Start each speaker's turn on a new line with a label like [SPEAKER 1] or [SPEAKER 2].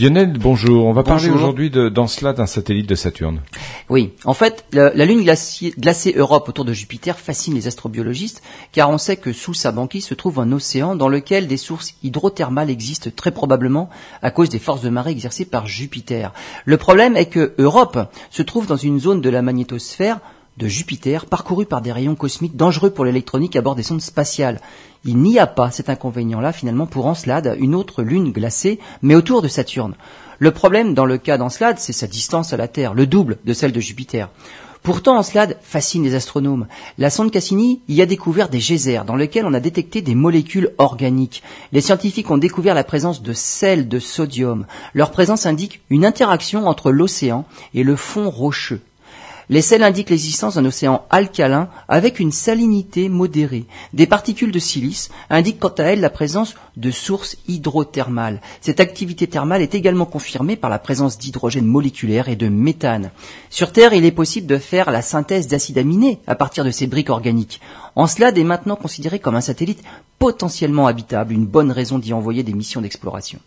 [SPEAKER 1] Lionel, bonjour. On va parler aujourd'hui d'Encelade, un satellite de Saturne.
[SPEAKER 2] Oui, en fait, la, lune glacée Europe autour de Jupiter fascine les astrobiologistes, car on sait que sous sa banquise se trouve un océan dans lequel des sources hydrothermales existent très probablement à cause des forces de marée exercées par Jupiter. Le problème est que Europe se trouve dans une zone de la magnétosphère de Jupiter, parcouru par des rayons cosmiques dangereux pour l'électronique à bord des sondes spatiales. Il n'y a pas cet inconvénient-là finalement pour Encelade, une autre lune glacée, mais autour de Saturne. Le problème dans le cas d'Encelade, c'est sa distance à la Terre, le double de celle de Jupiter. Pourtant, Encelade fascine les astronomes. La sonde Cassini y a découvert des geysers dans lesquels on a détecté des molécules organiques. Les scientifiques ont découvert la présence de sels de sodium. Leur présence indique une interaction entre l'océan et le fond rocheux. Les sels indiquent l'existence d'un océan alcalin avec une salinité modérée. Des particules de silice indiquent quant à elles la présence de sources hydrothermales. Cette activité thermale est également confirmée par la présence d'hydrogène moléculaire et de méthane. Sur Terre, il est possible de faire la synthèse d'acides aminés à partir de ces briques organiques. Encelade est maintenant considéré comme un satellite potentiellement habitable, une bonne raison d'y envoyer des missions d'exploration.